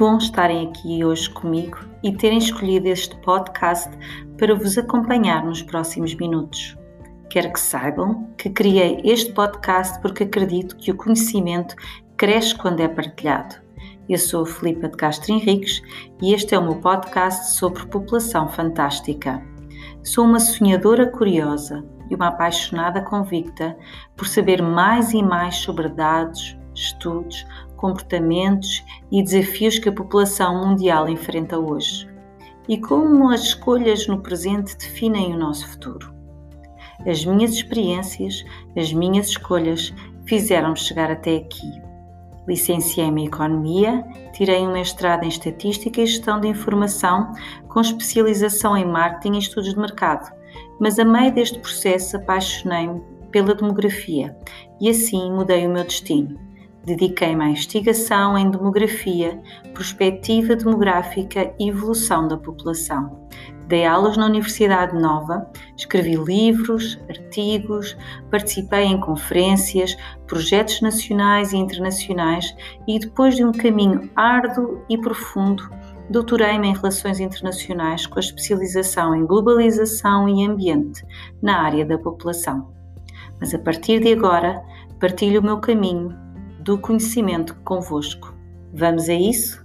bom estarem aqui hoje comigo e terem escolhido este podcast para vos acompanhar nos próximos minutos. Quero que saibam que criei este podcast porque acredito que o conhecimento cresce quando é partilhado. Eu sou a Filipa de Castro Henriques e este é o meu podcast sobre população fantástica. Sou uma sonhadora curiosa e uma apaixonada convicta por saber mais e mais sobre dados, estudos, comportamentos e desafios que a população mundial enfrenta hoje e como as escolhas no presente definem o nosso futuro. As minhas experiências, as minhas escolhas fizeram-me chegar até aqui. Licenciei-me em Economia, tirei um mestrado em Estatística e Gestão de Informação, com especialização em Marketing e Estudos de Mercado, mas a meio deste processo apaixonei-me pela demografia e assim mudei o meu destino Dediquei-me à investigação em demografia, perspectiva demográfica e evolução da população. Dei aulas na Universidade Nova, escrevi livros, artigos, participei em conferências, projetos nacionais e internacionais e, depois de um caminho árduo e profundo, doutorei-me em Relações Internacionais com a especialização em Globalização e Ambiente na área da população. Mas a partir de agora, partilho o meu caminho do conhecimento convosco. Vamos a isso?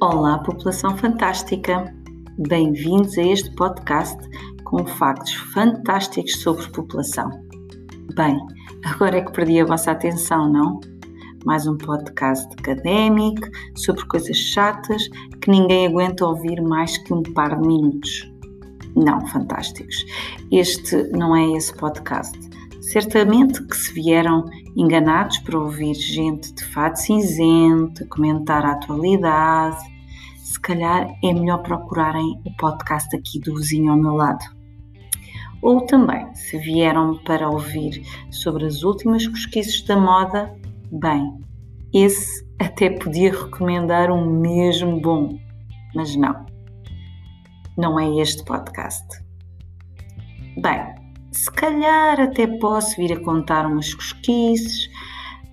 Olá, população fantástica! Bem-vindos a este podcast com factos fantásticos sobre população. Bem, agora é que perdi a vossa atenção, não? Mais um podcast académico sobre coisas chatas que ninguém aguenta ouvir mais que um par de minutos. Não, fantásticos. Este não é esse podcast. Certamente que se vieram enganados para ouvir gente de fato cinzento, comentar a atualidade, se calhar é melhor procurarem o podcast aqui do vizinho ao meu lado. Ou também, se vieram para ouvir sobre as últimas pesquisas da moda, Bem, esse até podia recomendar um mesmo bom, mas não. Não é este podcast. Bem, se calhar até posso vir a contar umas cosquices,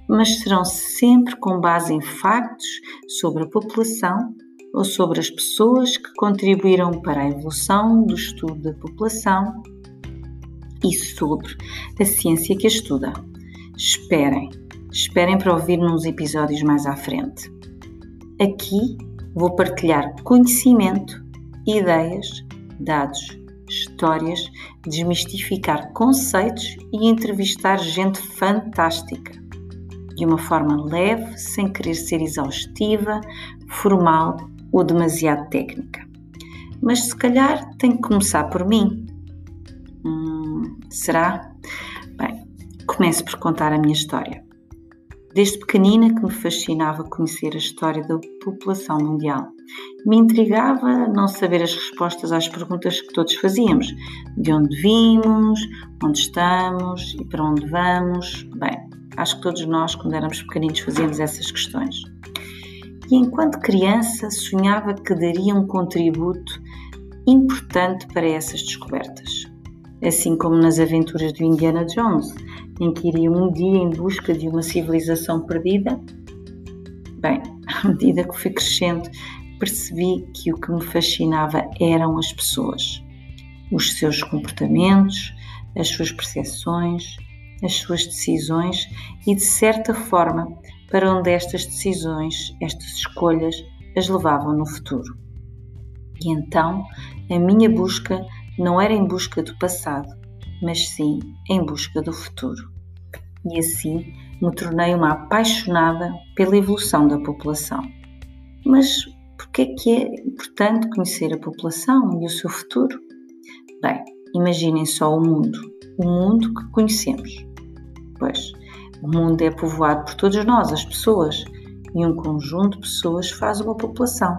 mas serão sempre com base em factos sobre a população ou sobre as pessoas que contribuíram para a evolução do estudo da população e sobre a ciência que a estuda. Esperem, Esperem para ouvir nos episódios mais à frente. Aqui vou partilhar conhecimento, ideias, dados, histórias, desmistificar conceitos e entrevistar gente fantástica. De uma forma leve, sem querer ser exaustiva, formal ou demasiado técnica. Mas se calhar tem que começar por mim. Hum, será? Bem, começo por contar a minha história. Desde pequenina que me fascinava conhecer a história da população mundial. Me intrigava não saber as respostas às perguntas que todos fazíamos: de onde vimos, onde estamos e para onde vamos. Bem, acho que todos nós, quando éramos pequeninos, fazíamos essas questões. E enquanto criança, sonhava que daria um contributo importante para essas descobertas. Assim como nas aventuras do Indiana Jones, em que iria um dia em busca de uma civilização perdida? Bem, à medida que fui crescendo, percebi que o que me fascinava eram as pessoas, os seus comportamentos, as suas percepções, as suas decisões e, de certa forma, para onde estas decisões, estas escolhas, as levavam no futuro. E então, a minha busca não era em busca do passado, mas sim em busca do futuro. E assim me tornei uma apaixonada pela evolução da população. Mas por que é que é importante conhecer a população e o seu futuro? Bem, imaginem só o mundo, o mundo que conhecemos. Pois, o mundo é povoado por todos nós, as pessoas, e um conjunto de pessoas faz uma população.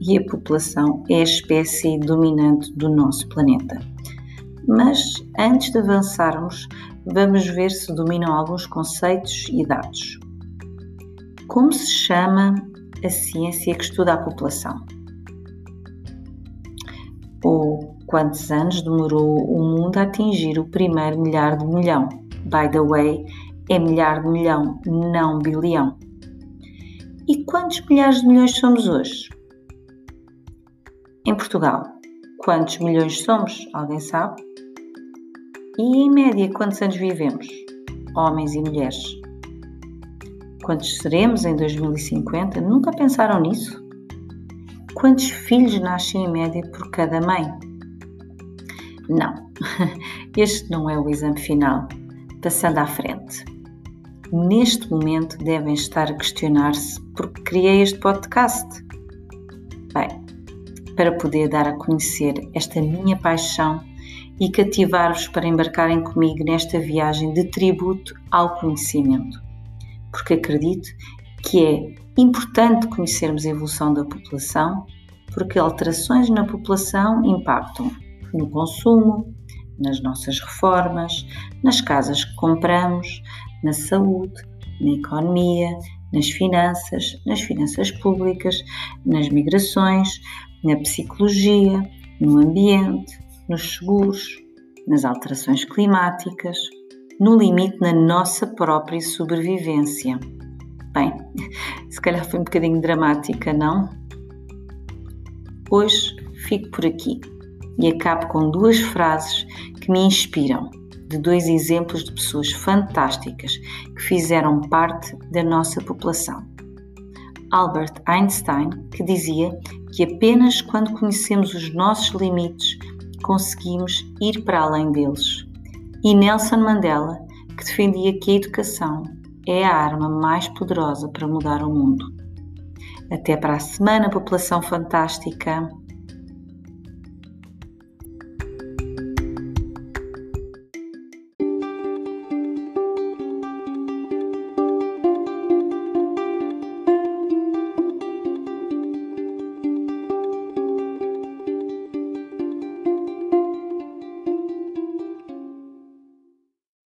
E a população é a espécie dominante do nosso planeta. Mas antes de avançarmos, vamos ver se dominam alguns conceitos e dados. Como se chama a ciência que estuda a população? Ou Quantos anos demorou o mundo a atingir o primeiro milhar de milhão? By the way, é milhar de milhão, não bilhão. E quantos milhares de milhões somos hoje? Em Portugal, quantos milhões somos? Alguém sabe? E em média, quantos anos vivemos? Homens e mulheres. Quantos seremos em 2050? Nunca pensaram nisso? Quantos filhos nascem em média por cada mãe? Não, este não é o exame final. Passando à frente. Neste momento devem estar a questionar-se por que criei este podcast. Bem, para poder dar a conhecer esta minha paixão e cativar-vos para embarcarem comigo nesta viagem de tributo ao conhecimento. Porque acredito que é importante conhecermos a evolução da população, porque alterações na população impactam no consumo, nas nossas reformas, nas casas que compramos, na saúde, na economia, nas finanças, nas finanças públicas, nas migrações, na psicologia, no ambiente, nos seguros, nas alterações climáticas, no limite na nossa própria sobrevivência. Bem, se calhar foi um bocadinho dramática, não? Hoje fico por aqui e acabo com duas frases que me inspiram, de dois exemplos de pessoas fantásticas que fizeram parte da nossa população. Albert Einstein, que dizia que apenas quando conhecemos os nossos limites conseguimos ir para além deles. E Nelson Mandela, que defendia que a educação é a arma mais poderosa para mudar o mundo. Até para a semana, população fantástica!